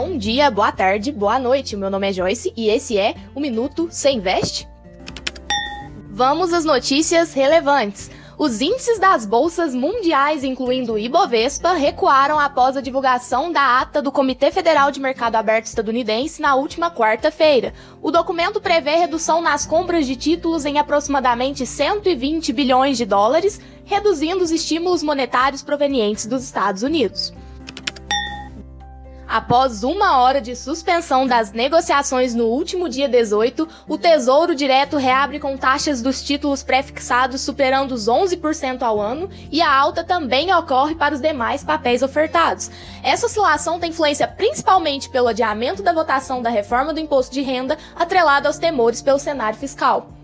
Bom dia, boa tarde, boa noite. Meu nome é Joyce e esse é o Minuto Você Investe? Vamos às notícias relevantes. Os índices das bolsas mundiais, incluindo o Ibovespa, recuaram após a divulgação da ata do Comitê Federal de Mercado Aberto estadunidense na última quarta-feira. O documento prevê redução nas compras de títulos em aproximadamente 120 bilhões de dólares, reduzindo os estímulos monetários provenientes dos Estados Unidos. Após uma hora de suspensão das negociações no último dia 18, o Tesouro Direto reabre com taxas dos títulos prefixados superando os 11% ao ano e a alta também ocorre para os demais papéis ofertados. Essa oscilação tem influência principalmente pelo adiamento da votação da reforma do imposto de renda, atrelada aos temores pelo cenário fiscal.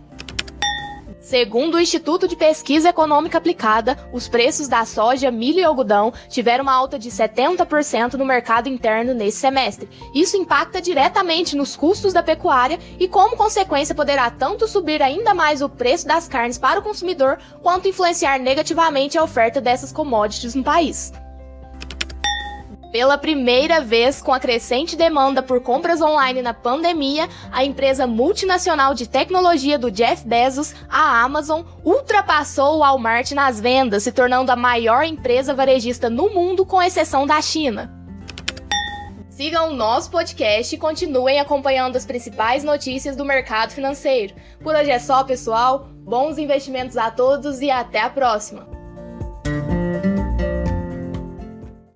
Segundo o Instituto de Pesquisa Econômica Aplicada, os preços da soja, milho e algodão tiveram uma alta de 70% no mercado interno nesse semestre. Isso impacta diretamente nos custos da pecuária e, como consequência, poderá tanto subir ainda mais o preço das carnes para o consumidor, quanto influenciar negativamente a oferta dessas commodities no país. Pela primeira vez, com a crescente demanda por compras online na pandemia, a empresa multinacional de tecnologia do Jeff Bezos, a Amazon, ultrapassou o Walmart nas vendas, se tornando a maior empresa varejista no mundo, com exceção da China. Sigam o nosso podcast e continuem acompanhando as principais notícias do mercado financeiro. Por hoje é só, pessoal. Bons investimentos a todos e até a próxima!